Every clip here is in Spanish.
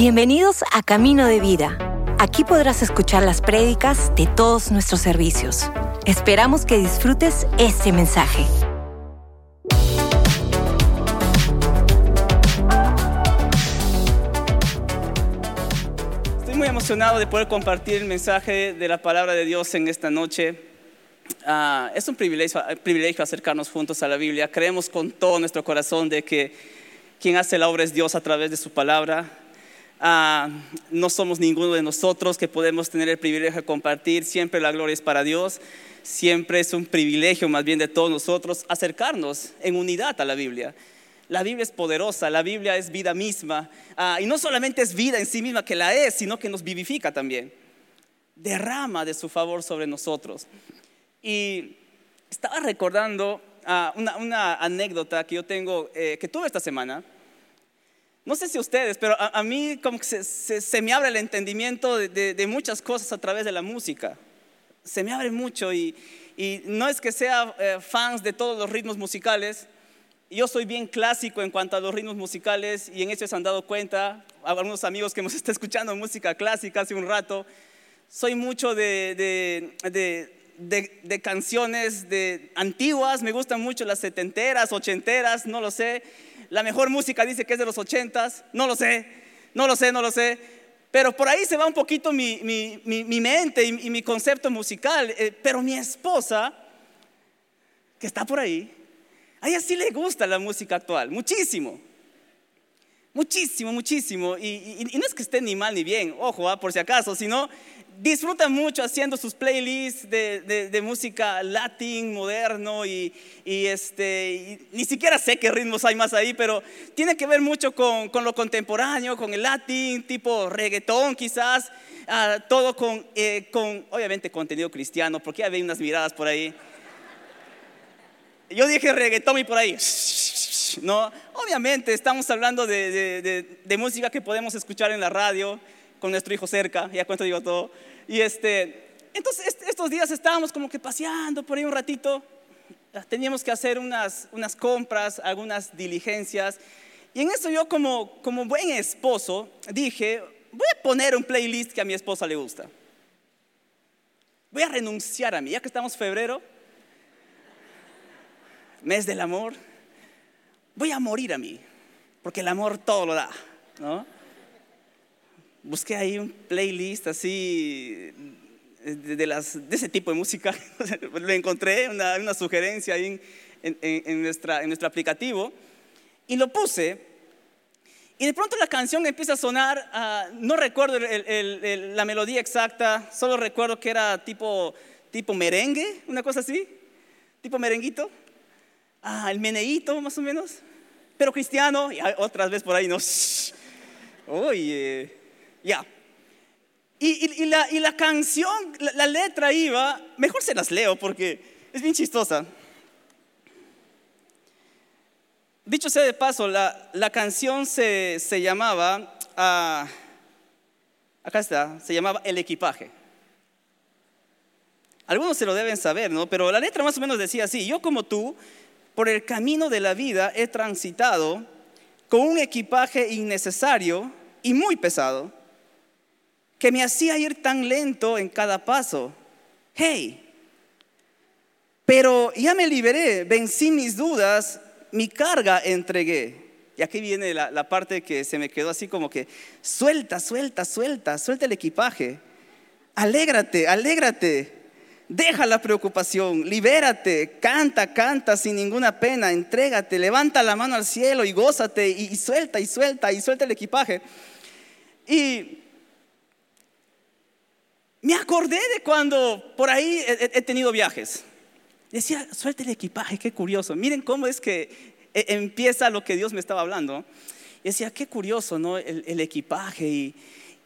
Bienvenidos a Camino de Vida. Aquí podrás escuchar las prédicas de todos nuestros servicios. Esperamos que disfrutes este mensaje. Estoy muy emocionado de poder compartir el mensaje de la palabra de Dios en esta noche. Ah, es un privilegio, privilegio acercarnos juntos a la Biblia. Creemos con todo nuestro corazón de que quien hace la obra es Dios a través de su palabra. Ah, no somos ninguno de nosotros que podemos tener el privilegio de compartir. Siempre la gloria es para Dios. Siempre es un privilegio más bien de todos nosotros acercarnos en unidad a la Biblia. La Biblia es poderosa, la Biblia es vida misma. Ah, y no solamente es vida en sí misma que la es, sino que nos vivifica también. Derrama de su favor sobre nosotros. Y estaba recordando ah, una, anécdota que yo tengo, eh, que tuve esta semana. No sé si ustedes, pero a, mí se, me abre el entendimiento de, muchas cosas a través de la música. Se me abre mucho y, no es que sea eh, fans de todos los ritmos musicales. Yo soy bien clásico en cuanto a los ritmos musicales y en eso se han dado cuenta. Algunos amigos que hemos estado escuchando música clásica hace un rato. Soy mucho de, de canciones de antiguas, me gustan mucho las setenteras, ochenteras, no lo sé. La mejor música dice que es de los ochentas, no lo sé, no lo sé, no lo sé. Pero por ahí se va un poquito mi, mente y, mi concepto musical. Eh, pero mi esposa, que está por ahí, a ella sí le gusta la música actual, muchísimo. Muchísimo, muchísimo. Y, no es que esté ni mal ni bien, ojo, ah, por si acaso, sino disfruta mucho haciendo sus playlists de, música latín, moderno y, este, ni siquiera sé qué ritmos hay más ahí, pero tiene que ver mucho con, lo contemporáneo, con el latín, tipo reggaetón quizás, ah, todo con, eh, con, obviamente, contenido cristiano, porque ya unas miradas por ahí. Yo dije reggaetón y por ahí. No, obviamente estamos hablando de, de música que podemos escuchar en la radio con nuestro hijo cerca, ya cuento digo todo. Y este, entonces estos días estábamos como que paseando por ahí un ratito, teníamos que hacer unas, unas compras, algunas diligencias. Y en eso yo como, como buen esposo dije, voy a poner un playlist que a mi esposa le gusta. Voy a renunciar a mí, ya que estamos febrero, mes del amor, voy a morir a mí, porque el amor todo lo da, ¿no? Busqué ahí un playlist así de, las, de ese tipo de música. Le encontré una, una sugerencia ahí en, en, nuestra, en nuestro aplicativo y lo puse. Y de pronto la canción empieza a sonar, ah, no recuerdo la melodía exacta, solo recuerdo que era tipo, tipo merengue, una cosa así, tipo merenguito. Ah, el meneíto más o menos, pero cristiano, y otras veces por ahí no. Oye, ya. Y, la, canción, la, letra iba, mejor se las leo porque es bien chistosa. Dicho sea de paso, la, canción se, llamaba, ah, acá está, se llamaba El equipaje. Algunos se lo deben saber, ¿no? Pero la letra más o menos decía así, yo como tú, por el camino de la vida he transitado con un equipaje innecesario y muy pesado que me hacía ir tan lento en cada paso. Hey, pero ya me liberé, vencí mis dudas, mi carga entregué. Y aquí viene la, parte que se me quedó así como que, suelta, suelta, suelta, suelta el equipaje. Alégrate, alégrate. Deja la preocupación, libérate, canta, canta sin ninguna pena, entrégate, levanta la mano al cielo y gózate y, y suelta y suelta y suelta el equipaje. Y me acordé de cuando por ahí he, tenido viajes. Decía, suelte el equipaje, qué curioso. Miren cómo es que eh, empieza lo que Dios me estaba hablando. decía, qué curioso, ¿no? El, equipaje. Y,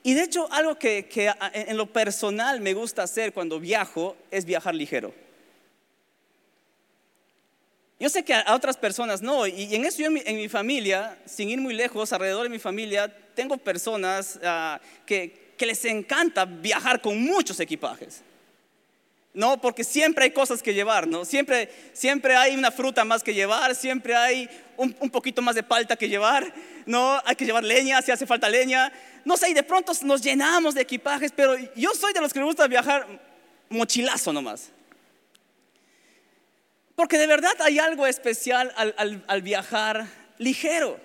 y, de hecho, algo que, que, en lo personal me gusta hacer cuando viajo es viajar ligero. Yo sé que a otras personas no, y en eso yo en mi, familia, sin ir muy lejos, alrededor de mi familia, tengo personas ah, que, que les encanta viajar con muchos equipajes. No, porque siempre hay cosas que llevar, ¿no? Siempre, siempre hay una fruta más que llevar, siempre hay un, poquito más de palta que llevar, ¿no? Hay que llevar leña, si hace falta leña. No sé, y de pronto nos llenamos de equipajes, pero yo soy de los que me gusta viajar mochilazo nomás. Porque de verdad hay algo especial al, viajar ligero.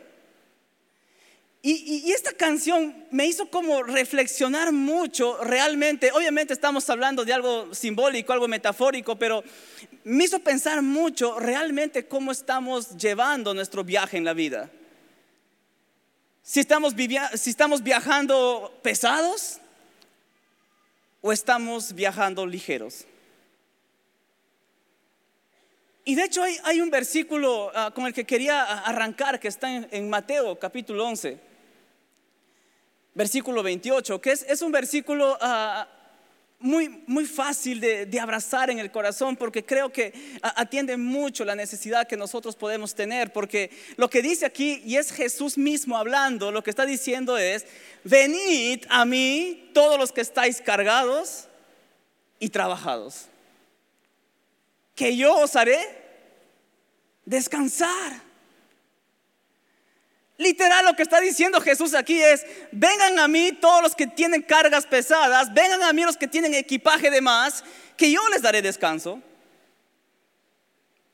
Y, esta canción me hizo como reflexionar mucho realmente. Obviamente estamos hablando de algo simbólico, algo metafórico, pero me hizo pensar mucho realmente cómo estamos llevando nuestro viaje en la vida. Si estamos, si estamos viajando pesados o estamos viajando ligeros. Y de hecho hay, un versículo ah, con el que quería arrancar que está en, Mateo capítulo 11, versículo 28, que es, un versículo ah, muy, muy fácil de, abrazar en el corazón porque creo que atiende mucho la necesidad que nosotros podemos tener, porque lo que dice aquí, y es Jesús mismo hablando, lo que está diciendo es, venid a mí todos los que estáis cargados y trabajados que yo os haré descansar. Literal lo que está diciendo Jesús aquí es, vengan a mí todos los que tienen cargas pesadas, vengan a mí los que tienen equipaje de más, que yo les daré descanso.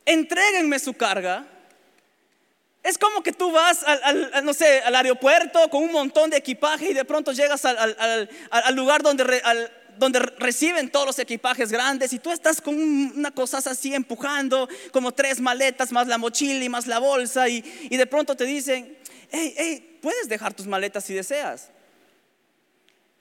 Entréguenme su carga. Es como que tú vas al, no sé, al aeropuerto con un montón de equipaje y de pronto llegas al, lugar donde, donde reciben todos los equipajes grandes y tú estás con una cosa así empujando, como tres maletas, más la mochila y más la bolsa, y, de pronto te dicen, hey, hey, puedes dejar tus maletas si deseas.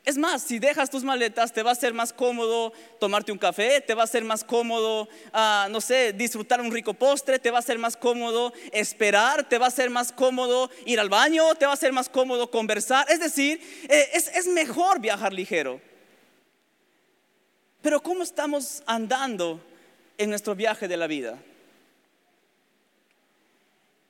Es más, si dejas tus maletas, te va a ser más cómodo tomarte un café, te va a ser más cómodo, ah, no sé, disfrutar un rico postre, te va a ser más cómodo esperar, te va a ser más cómodo ir al baño, te va a ser más cómodo conversar. Es decir, eh, es mejor viajar ligero. Pero ¿cómo estamos andando en nuestro viaje de la vida?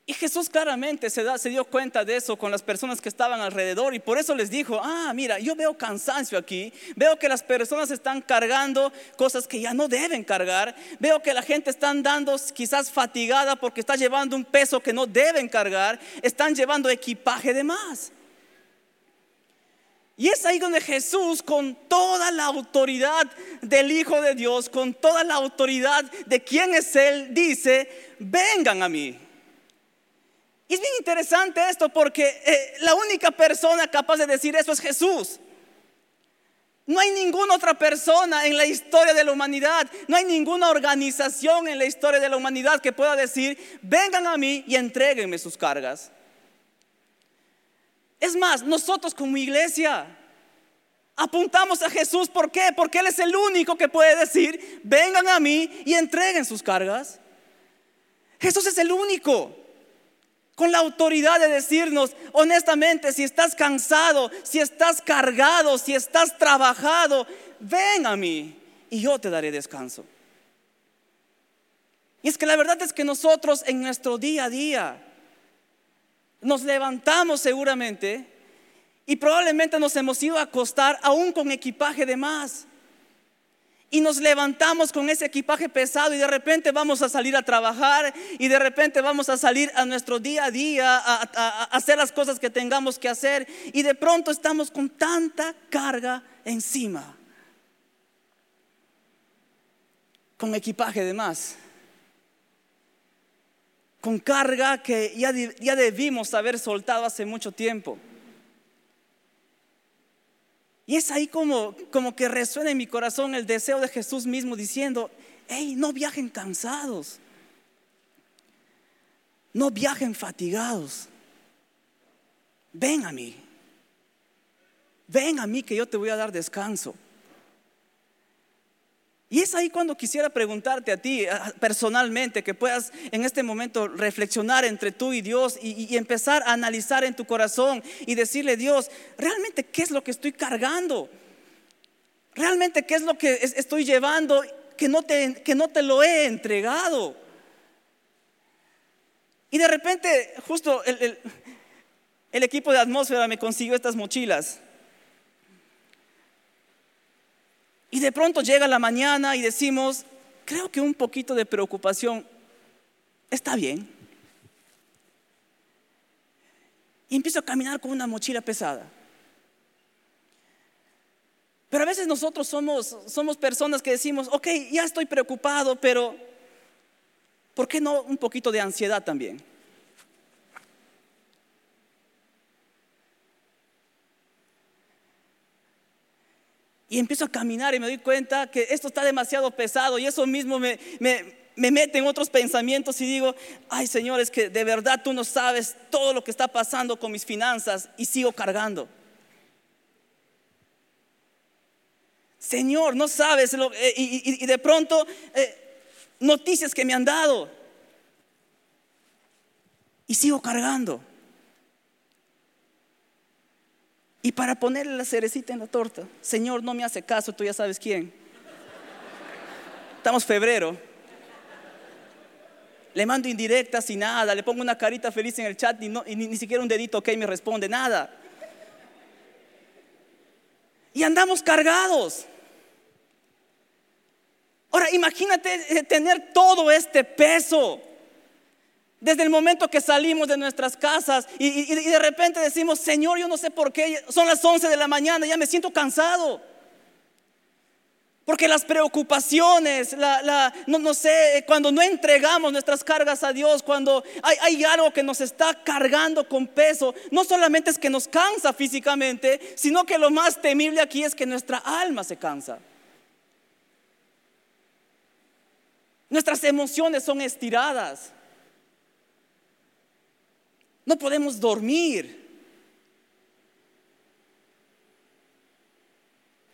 Y Jesús claramente se, dio cuenta de eso con las personas que estaban alrededor y por eso les dijo, ah, mira, yo veo cansancio aquí, veo que las personas están cargando cosas que ya no deben cargar, veo que la gente está andando quizás fatigada porque está llevando un peso que no deben cargar, están llevando equipaje de más. Y es ahí donde Jesús, con toda la autoridad del Hijo de Dios, con toda la autoridad de quién es Él, dice, vengan a mí. Es bien interesante esto porque eh, la única persona capaz de decir eso es Jesús. No hay ninguna otra persona en la historia de la humanidad, no hay ninguna organización en la historia de la humanidad que pueda decir, vengan a mí y entréguenme sus cargas. Es más, nosotros como iglesia apuntamos a Jesús. ¿Por qué? Porque Él es el único que puede decir, vengan a mí y entreguen sus cargas. Jesús es el único con la autoridad de decirnos, honestamente, si estás cansado, si estás cargado, si estás trabajado, ven a mí y yo te daré descanso. Y es que la verdad es que nosotros en nuestro día a día, nos levantamos seguramente y probablemente nos hemos ido a acostar aún con equipaje de más. Y nos levantamos con ese equipaje pesado y de repente vamos a salir a trabajar y de repente vamos a salir a nuestro día a día a, hacer las cosas que tengamos que hacer y de pronto estamos con tanta carga encima. Con equipaje de más con carga que ya, ya debimos haber soltado hace mucho tiempo. Y es ahí como, como que resuena en mi corazón el deseo de Jesús mismo diciendo, hey, no viajen cansados, no viajen fatigados, ven a mí, ven a mí que yo te voy a dar descanso. Y es ahí cuando quisiera preguntarte a ti personalmente, que puedas en este momento reflexionar entre tú y Dios y, empezar a analizar en tu corazón y decirle, Dios, realmente qué es lo que estoy cargando? ¿Realmente qué es lo que estoy llevando que no te, que no te lo he entregado? Y de repente, justo el, el equipo de atmósfera me consiguió estas mochilas. Y de pronto llega la mañana y decimos, creo que un poquito de preocupación está bien. Y empiezo a caminar con una mochila pesada. Pero a veces nosotros somos, somos personas que decimos, ok, ya estoy preocupado, pero ¿por qué no un poquito de ansiedad también? Y empiezo a caminar y me doy cuenta que esto está demasiado pesado y eso mismo me, me, me mete en otros pensamientos y digo, ay Señor, es que de verdad tú no sabes todo lo que está pasando con mis finanzas y sigo cargando. Señor, no sabes, eh, y, de pronto eh, noticias que me han dado. Y sigo cargando. Y para ponerle la cerecita en la torta, Señor, no me hace caso, tú ya sabes quién. Estamos febrero. Le mando indirectas y nada, le pongo una carita feliz en el chat y, ni, ni siquiera un dedito ok me responde, nada. Y andamos cargados. Ahora, imagínate eh, tener todo este peso. Desde el momento que salimos de nuestras casas y, de repente decimos, Señor, yo no sé por qué, son las 11 de la mañana, ya me siento cansado. Porque las preocupaciones, no, sé, cuando no entregamos nuestras cargas a Dios, cuando hay, hay, algo que nos está cargando con peso, no solamente es que nos cansa físicamente, sino que lo más temible aquí es que nuestra alma se cansa. Nuestras emociones son estiradas. No podemos dormir.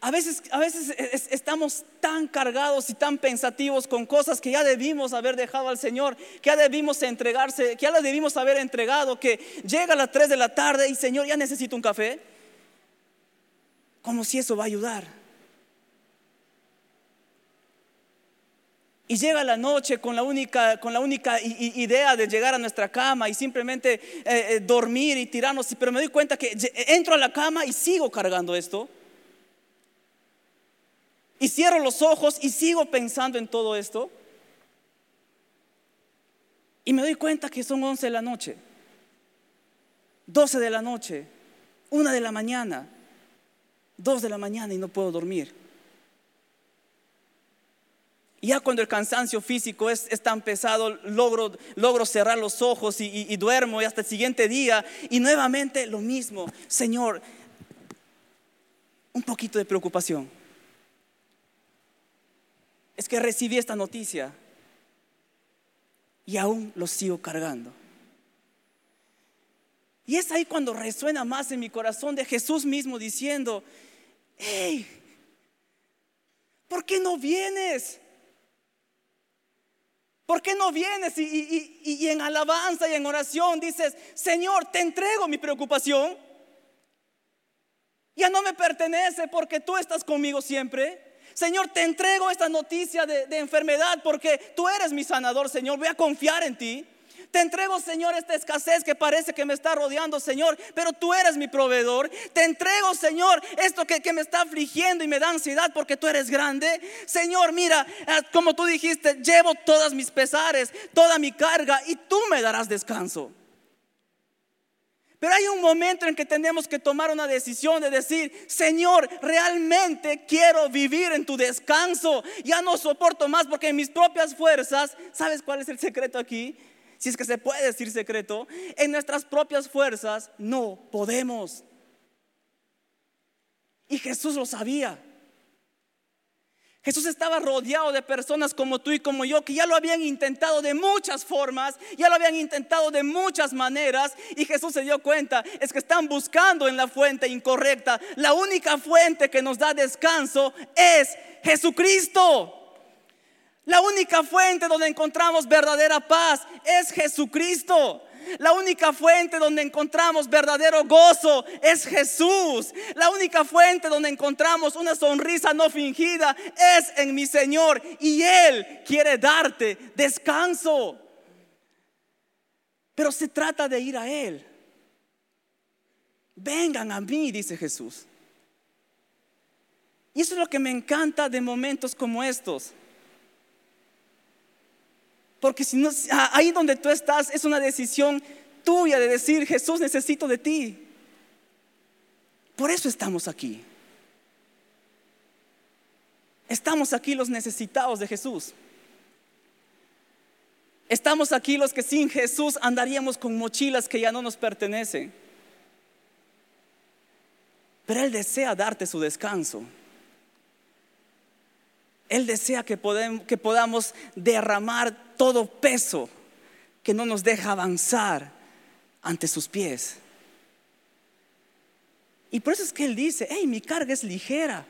A veces, a veces estamos tan cargados y tan pensativos con cosas que ya debimos haber dejado al Señor, que ya debimos entregarse, que ya las debimos haber entregado, que llega a las 3 de la tarde y Señor, ya necesito un café. Como si eso va a ayudar. Y llega la noche con la única, con la única idea de llegar a nuestra cama y simplemente eh, eh, dormir y tirarnos. Pero me doy cuenta que entro a la cama y sigo cargando esto. Y cierro los ojos y sigo pensando en todo esto. Y me doy cuenta que son 11 de la noche, 12 de la noche, 1 de la mañana, 2 de la mañana y no puedo dormir. Ya cuando el cansancio físico es, tan pesado, logro, logro, cerrar los ojos y, y duermo y hasta el siguiente día. Y nuevamente lo mismo, Señor, un poquito de preocupación. Es que recibí esta noticia y aún lo sigo cargando. Y es ahí cuando resuena más en mi corazón de Jesús mismo diciendo, hey, ¿por qué no vienes? ¿Por qué no vienes y, en alabanza y en oración dices, Señor, te entrego mi preocupación? Ya no me pertenece porque tú estás conmigo siempre. Señor, te entrego esta noticia de, de enfermedad porque tú eres mi sanador, Señor. Voy a confiar en ti. Te entrego, Señor, esta escasez que parece que me está rodeando, Señor, pero tú eres mi proveedor. Te entrego, Señor, esto que, me está afligiendo y me da ansiedad porque tú eres grande. Señor, mira, eh, como tú dijiste, llevo todas mis pesares, toda mi carga y tú me darás descanso. Pero hay un momento en que tenemos que tomar una decisión de decir, Señor, realmente quiero vivir en tu descanso. Ya no soporto más porque en mis propias fuerzas, ¿sabes cuál es el secreto aquí? Si es que se puede decir secreto, en nuestras propias fuerzas no podemos. Y Jesús lo sabía. Jesús estaba rodeado de personas como tú y como yo que ya lo habían intentado de muchas formas, ya lo habían intentado de muchas maneras y Jesús se dio cuenta, es que están buscando en la fuente incorrecta. La única fuente que nos da descanso es Jesucristo. La única fuente donde encontramos verdadera paz es Jesucristo. La única fuente donde encontramos verdadero gozo es Jesús. La única fuente donde encontramos una sonrisa no fingida es en mi Señor. Y Él quiere darte descanso. Pero se trata de ir a Él. Vengan a mí, dice Jesús. Y eso es lo que me encanta de momentos como estos. Porque si no, ahí donde tú estás es una decisión tuya de decir, Jesús, necesito de ti. Por eso estamos aquí. Estamos aquí los necesitados de Jesús. Estamos aquí los que sin Jesús andaríamos con mochilas que ya no nos pertenecen. Pero Él desea darte su descanso. Él desea que, podamos derramar todo peso que no nos deja avanzar ante sus pies. Y por eso es que Él dice, hey, mi carga es ligera.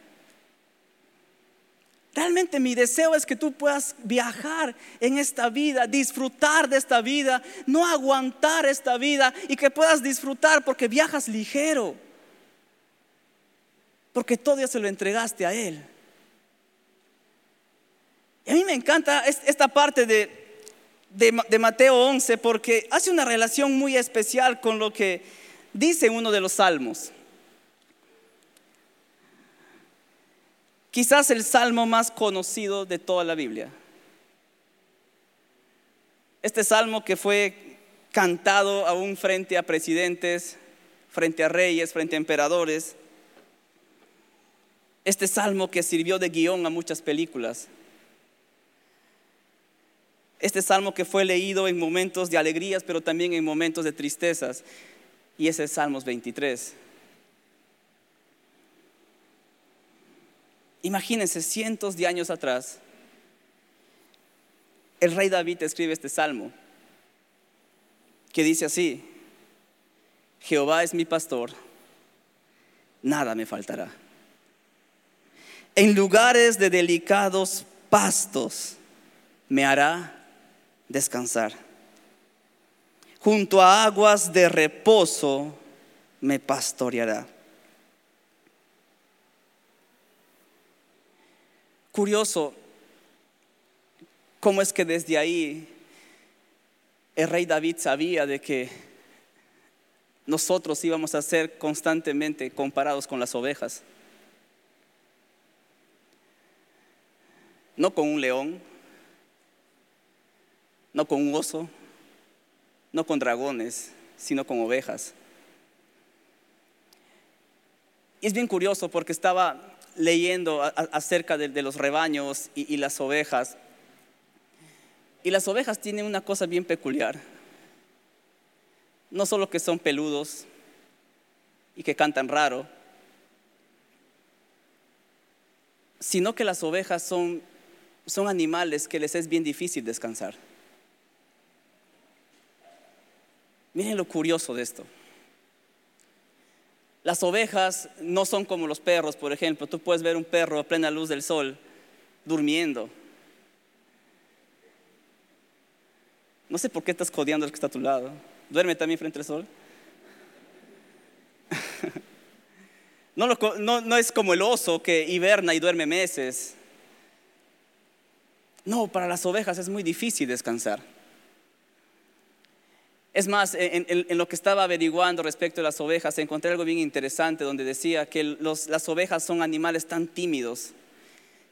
Realmente mi deseo es que tú puedas viajar en esta vida, disfrutar de esta vida, no aguantar esta vida y que puedas disfrutar porque viajas ligero. Porque todo se lo entregaste a Él. Y a mí me encanta esta parte de, de, Mateo 11 porque hace una relación muy especial con lo que dice uno de los salmos. Quizás el salmo más conocido de toda la Biblia. Este salmo que fue cantado aún frente a presidentes, frente a reyes, frente a emperadores. Este salmo que sirvió de guion a muchas películas. Este salmo que fue leído en momentos de alegrías, pero también en momentos de tristezas. Y ese es Salmos 23. Imagínense, cientos de años atrás, el rey David escribe este salmo que dice así, Jehová es mi pastor, nada me faltará. En lugares de delicados pastos me hará descansar. Junto a aguas de reposo me pastoreará. Curioso cómo es que desde ahí el rey David sabía de que nosotros íbamos a ser constantemente comparados con las ovejas. No con un león, no con un oso, no con dragones, sino con ovejas. Y es bien curioso porque estaba leyendo acerca de, los rebaños y, y las ovejas. Y las ovejas tienen una cosa bien peculiar. No solo que son peludos y que cantan raro, sino que las ovejas son, son animales que les es bien difícil descansar. Miren lo curioso de esto. Las ovejas no son como los perros, por ejemplo. Tú puedes ver un perro a plena luz del sol durmiendo. No sé por qué estás codeando al que está a tu lado. Duerme también frente al sol. no, no es como el oso que hiberna y duerme meses. No, para las ovejas es muy difícil descansar. Es más, en, lo que estaba averiguando respecto a las ovejas, encontré algo bien interesante donde decía que las ovejas son animales tan tímidos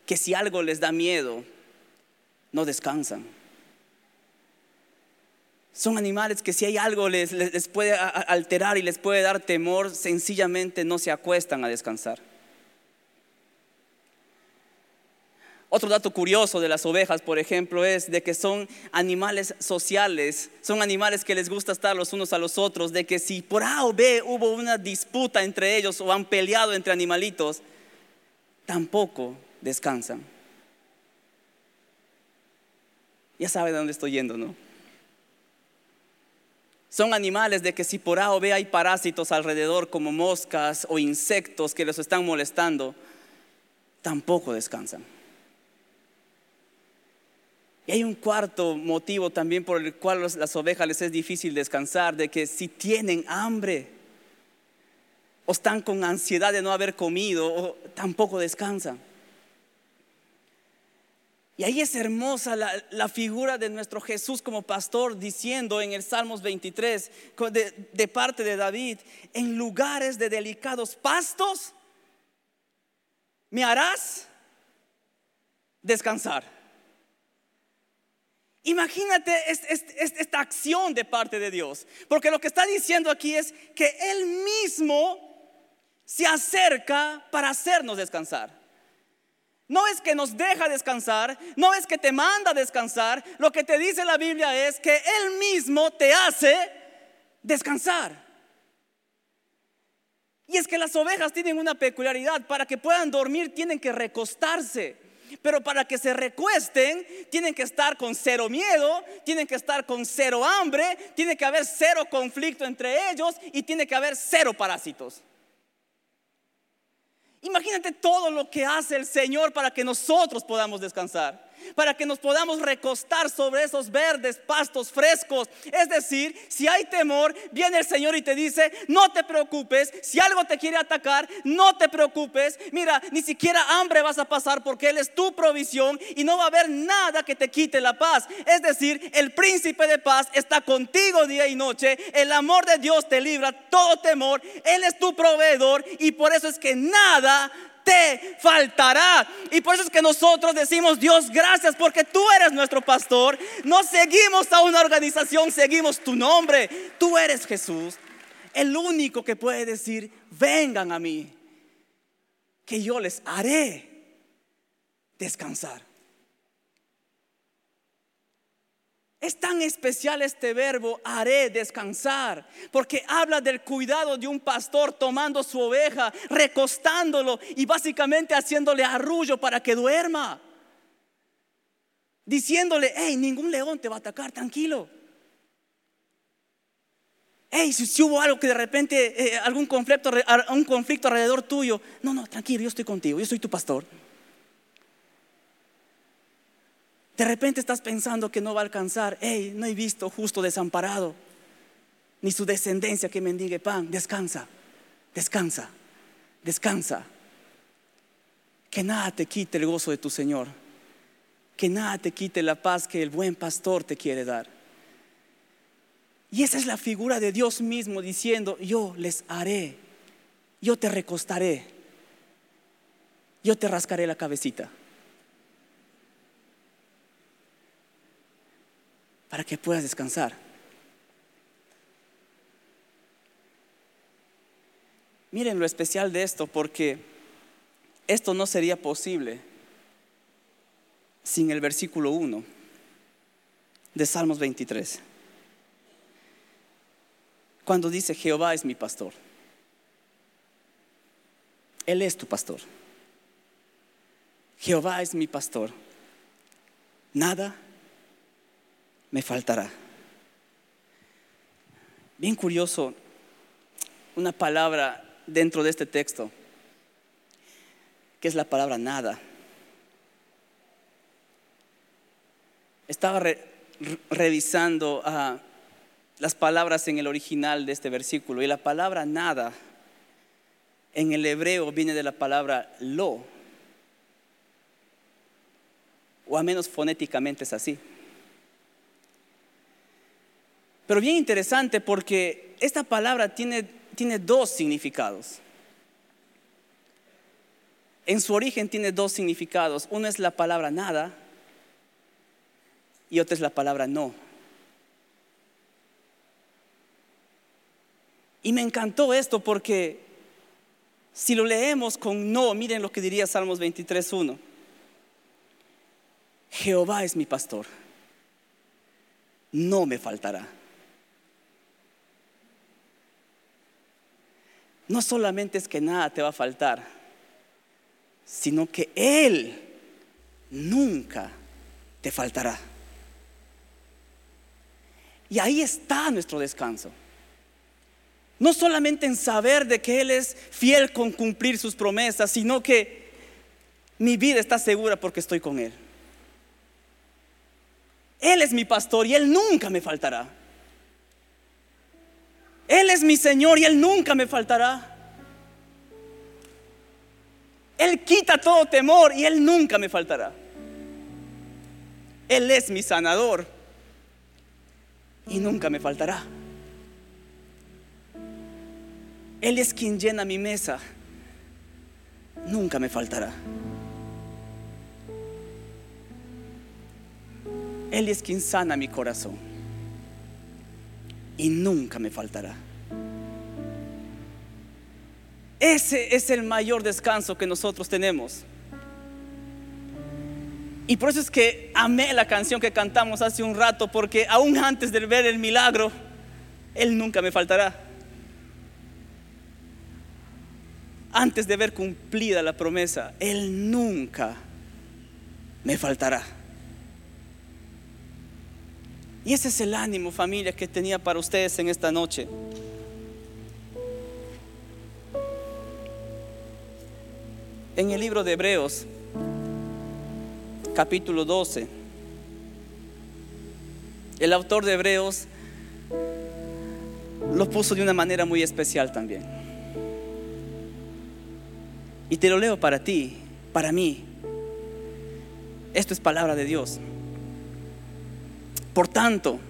que si algo les da miedo, no descansan. Son animales que si hay algo les, les puede alterar y les puede dar temor, sencillamente no se acuestan a descansar. Otro dato curioso de las ovejas, por ejemplo, es de que son animales sociales, son animales que les gusta estar los unos a los otros, de que si por A o B hubo una disputa entre ellos o han peleado entre animalitos, tampoco descansan. Ya sabe de dónde estoy yendo, ¿no? Son animales de que si por A o B hay parásitos alrededor como moscas o insectos que los están molestando, tampoco descansan. Y hay un cuarto motivo también por el cual las ovejas les es difícil descansar, de que si tienen hambre o están con ansiedad de no haber comido, tampoco descansan. Y ahí es hermosa la, figura de nuestro Jesús como pastor diciendo en el Salmos 23 de parte de David, en lugares de delicados pastos me harás descansar. Imagínate esta acción de parte de Dios, porque lo que está diciendo aquí es que Él mismo se acerca para hacernos descansar. No es que nos deja descansar, no es que te manda descansar, lo que te dice la Biblia es que Él mismo te hace descansar. Y es que las ovejas tienen una peculiaridad, para que puedan dormir tienen que recostarse. Pero para que se recuesten, tienen que estar con cero miedo, tienen que estar con cero hambre, tiene que haber cero conflicto entre ellos y tiene que haber cero parásitos. Imagínate todo lo que hace el Señor para que nosotros podamos descansar para que nos podamos recostar sobre esos verdes pastos frescos. Es decir, si hay temor, viene el Señor y te dice, no te preocupes, si algo te quiere atacar, no te preocupes. Mira, ni siquiera hambre vas a pasar porque Él es tu provisión y no va a haber nada que te quite la paz. Es decir, el príncipe de paz está contigo día y noche. El amor de Dios te libra todo temor. Él es tu proveedor y por eso es que nada faltará. Y por eso es que nosotros decimos, Dios, gracias porque tú eres nuestro pastor. No seguimos a una organización, seguimos tu nombre. Tú eres Jesús, el único que puede decir, vengan a mí, que yo les haré descansar. Es tan especial este verbo, haré descansar, porque habla del cuidado de un pastor tomando su oveja, recostándolo y básicamente haciéndole arrullo para que duerma. Diciéndole, hey, ningún león te va a atacar, tranquilo. Hey, si, hubo algo que de repente, eh, algún conflicto, un conflicto alrededor tuyo, no, no, tranquilo, yo estoy contigo, yo soy tu pastor. De repente estás pensando que no va a alcanzar. Hey, no he visto justo desamparado, ni su descendencia que mendigue pan. Descansa, descansa, descansa. Que nada te quite el gozo de tu Señor. Que nada te quite la paz que el buen pastor te quiere dar. Y esa es la figura de Dios mismo diciendo, yo les haré, yo te recostaré, yo te rascaré la cabecita. Para que puedas descansar. Miren lo especial de esto, porque esto no sería posible sin el versículo 1 de Salmos 23. Cuando dice, Jehová es mi pastor. Él es tu pastor. Jehová es mi pastor. Nada me faltará. Bien curioso, una palabra dentro de este texto, que es la palabra nada. Estaba revisando ah, las palabras en el original de este versículo y la palabra nada en el hebreo viene de la palabra lo, o a menos fonéticamente es así. Pero bien interesante porque esta palabra tiene, tiene dos significados. En su origen tiene dos significados. Uno es la palabra nada y otro es la palabra no. Y me encantó esto porque si lo leemos con no, miren lo que diría Salmos 23.1. Jehová es mi pastor, no me faltará. No solamente es que nada te va a faltar, sino que Él nunca te faltará. Y ahí está nuestro descanso. No solamente en saber de que Él es fiel con cumplir sus promesas, sino que mi vida está segura porque estoy con Él. Él es mi pastor y Él nunca me faltará. Él es mi Señor y Él nunca me faltará. Él quita todo temor y Él nunca me faltará. Él es mi sanador y nunca me faltará. Él es quien llena mi mesa. nunca me faltará. Él es quien sana mi corazón y nunca me faltará. Ese es el mayor descanso que nosotros tenemos. Y por eso es que amé la canción que cantamos hace un rato, porque aún antes de ver el milagro, Él nunca me faltará. Antes de ver cumplida la promesa, Él nunca me faltará. Y ese es el ánimo, familia, que tenía para ustedes en esta noche. En el libro de Hebreos, capítulo 12, el autor de Hebreos lo puso de una manera muy especial también. Y te lo leo para ti, para mí. Esto es palabra de Dios. Por tanto,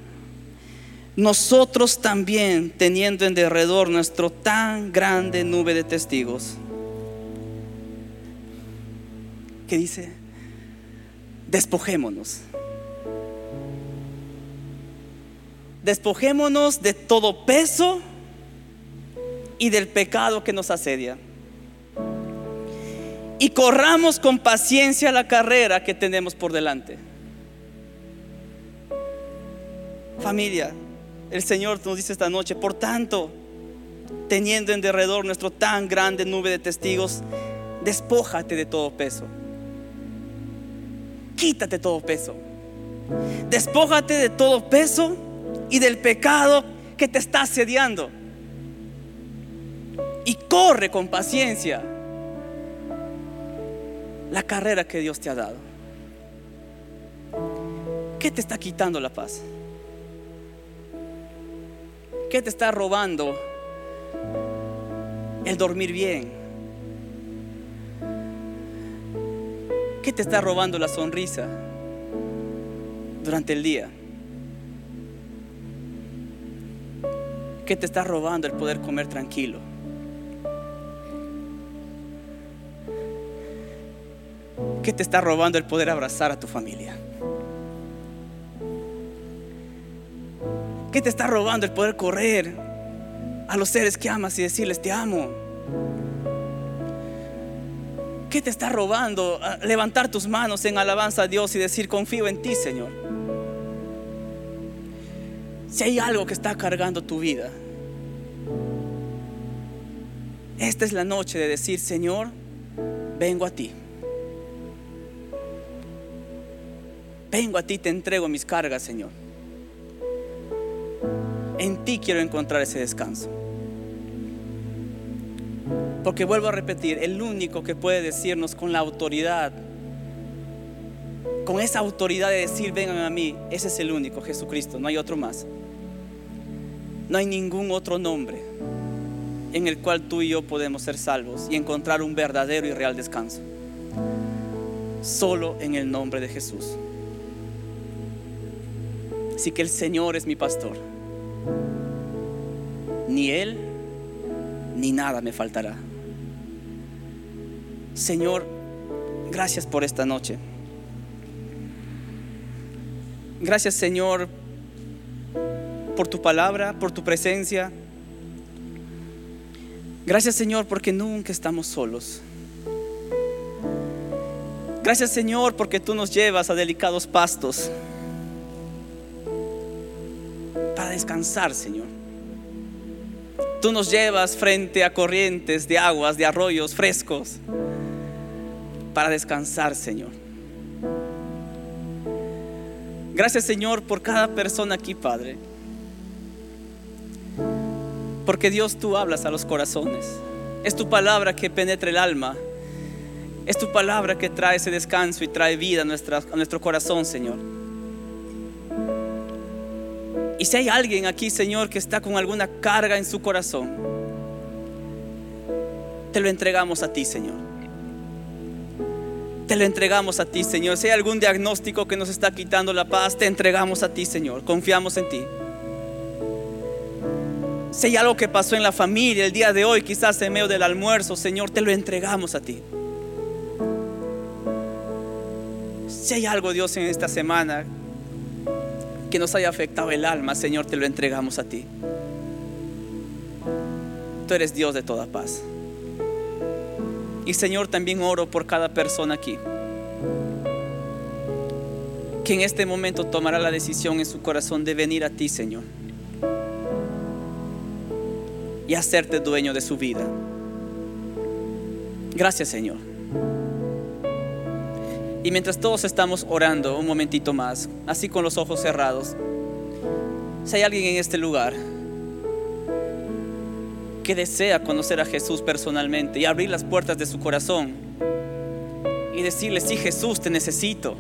nosotros también, teniendo en derredor nuestro tan grande nube de testigos, que dice, despojémonos. Despojémonos de todo peso y del pecado que nos asedia. Y corramos con paciencia la carrera que tenemos por delante. Familia, el Señor nos dice esta noche, por tanto, teniendo en derredor nuestro tan grande nube de testigos, despójate de todo peso. Quítate todo peso. Despójate de todo peso y del pecado que te está asediando. Y corre con paciencia la carrera que Dios te ha dado. ¿Qué te está quitando la paz? ¿Qué te está robando el dormir bien? ¿Qué te está robando la sonrisa durante el día? ¿Qué te está robando el poder comer tranquilo? ¿Qué te está robando el poder abrazar a tu familia? ¿Qué te está robando el poder correr a los seres que amas y decirles te amo? ¿Qué te está robando levantar tus manos en alabanza a Dios y decir confío en ti, Señor? Si hay algo que está cargando tu vida, esta es la noche de decir, Señor, vengo a ti. Vengo a ti, te entrego mis cargas, Señor. En ti quiero encontrar ese descanso. Porque vuelvo a repetir, el único que puede decirnos con la autoridad, con esa autoridad de decir, vengan a mí, ese es el único, Jesucristo, no hay otro más. No hay ningún otro nombre en el cual tú y yo podemos ser salvos y encontrar un verdadero y real descanso. Solo en el nombre de Jesús. Así que el Señor es mi pastor ni Él ni nada me faltará. Señor, gracias por esta noche. Gracias Señor por tu palabra, por tu presencia. Gracias Señor porque nunca estamos solos. Gracias Señor porque tú nos llevas a delicados pastos para descansar Señor. Tú nos llevas frente a corrientes de aguas, de arroyos frescos, para descansar, Señor. Gracias, Señor, por cada persona aquí, Padre. Porque Dios, tú hablas a los corazones. Es tu palabra que penetra el alma. Es tu palabra que trae ese descanso y trae vida a, a nuestro corazón, Señor. Y si hay alguien aquí, Señor, que está con alguna carga en su corazón, te lo entregamos a ti, Señor te lo entregamos a ti, Señor. Si hay algún diagnóstico que nos está quitando la paz, te entregamos a ti, Señor. Confiamos en ti. Si hay algo que pasó en la familia el día de hoy, quizás en medio del almuerzo, Señor, te lo entregamos a ti. Si hay algo, Dios, en esta semana que nos haya afectado el alma, Señor, te lo entregamos a ti. Tú eres Dios de toda paz. Y Señor, también oro por cada persona aquí que en este momento tomará la decisión en su corazón de venir a ti, Señor, y hacerte dueño de su vida. Gracias, Señor. Y mientras todos estamos orando un momentito más, así con los ojos cerrados, si hay alguien en este lugar que desea conocer a Jesús personalmente y abrir las puertas de su corazón y decirle, sí Jesús, te necesito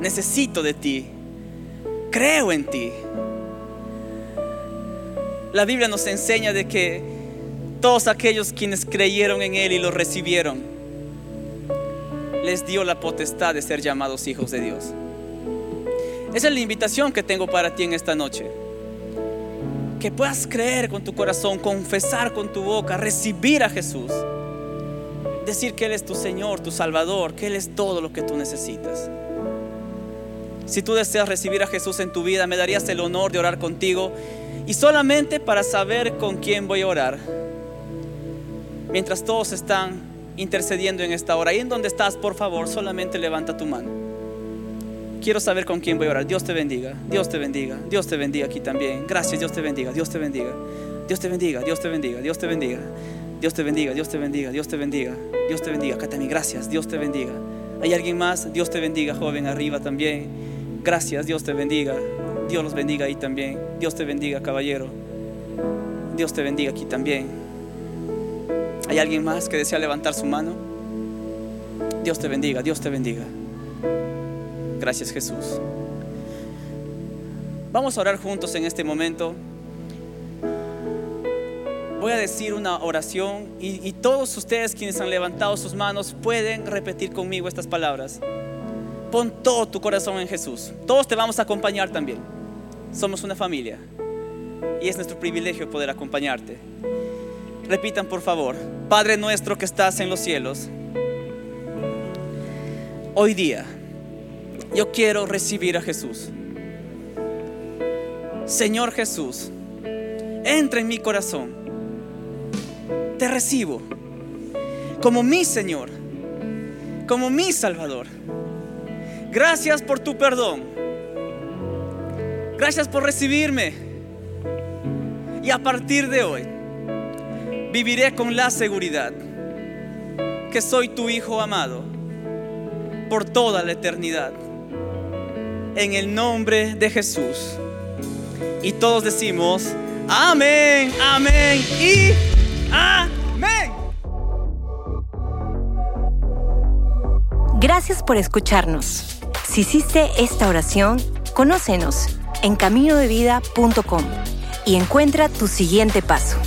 necesito de ti, creo en ti. La Biblia nos enseña de que todos aquellos quienes creyeron en Él y lo recibieron, les dio la potestad de ser llamados hijos de Dios. Esa es la invitación que tengo para ti en esta noche. Que puedas creer con tu corazón, confesar con tu boca, recibir a Jesús. Decir que Él es tu Señor, tu Salvador, que Él es todo lo que tú necesitas. Si tú deseas recibir a Jesús en tu vida, me darías el honor de orar contigo y solamente para saber con quién voy a orar. Mientras todos están intercediendo en esta hora, ahí en donde estás, por favor, solamente levanta tu mano. Quiero saber con quién voy a orar. Dios te bendiga, Dios te bendiga, Dios te bendiga aquí también. Gracias, Dios te bendiga, Dios te bendiga. Dios te bendiga, Dios te bendiga, Dios te bendiga. Dios te bendiga, Dios te bendiga, Dios te bendiga. Dios te bendiga. Acá gracias, Dios te bendiga. ¿Hay alguien más? Dios te bendiga, joven, arriba también. Gracias, Dios te bendiga. Dios los bendiga ahí también. Dios te bendiga, caballero. Dios te bendiga aquí también. ¿Hay alguien más que desea levantar su mano? Dios te bendiga, Dios te bendiga. Gracias Jesús. Vamos a orar juntos en este momento. Voy a decir una oración y, y, todos ustedes quienes han levantado sus manos pueden repetir conmigo estas palabras pon todo tu corazón en Jesús. Todos te vamos a acompañar también. Somos una familia y es nuestro privilegio poder acompañarte. Repitan por favor, Padre nuestro que estás en los cielos, hoy día yo quiero recibir a Jesús. Señor Jesús, entra en mi corazón. Te recibo como mi Señor, como mi Salvador. Gracias por tu perdón. Gracias por recibirme. Y a partir de hoy viviré con la seguridad que soy tu Hijo amado por toda la eternidad. En el nombre de Jesús. Y todos decimos, amén, amén y amén. Gracias por escucharnos. Si hiciste esta oración, conócenos en caminodevida.com y encuentra tu siguiente paso.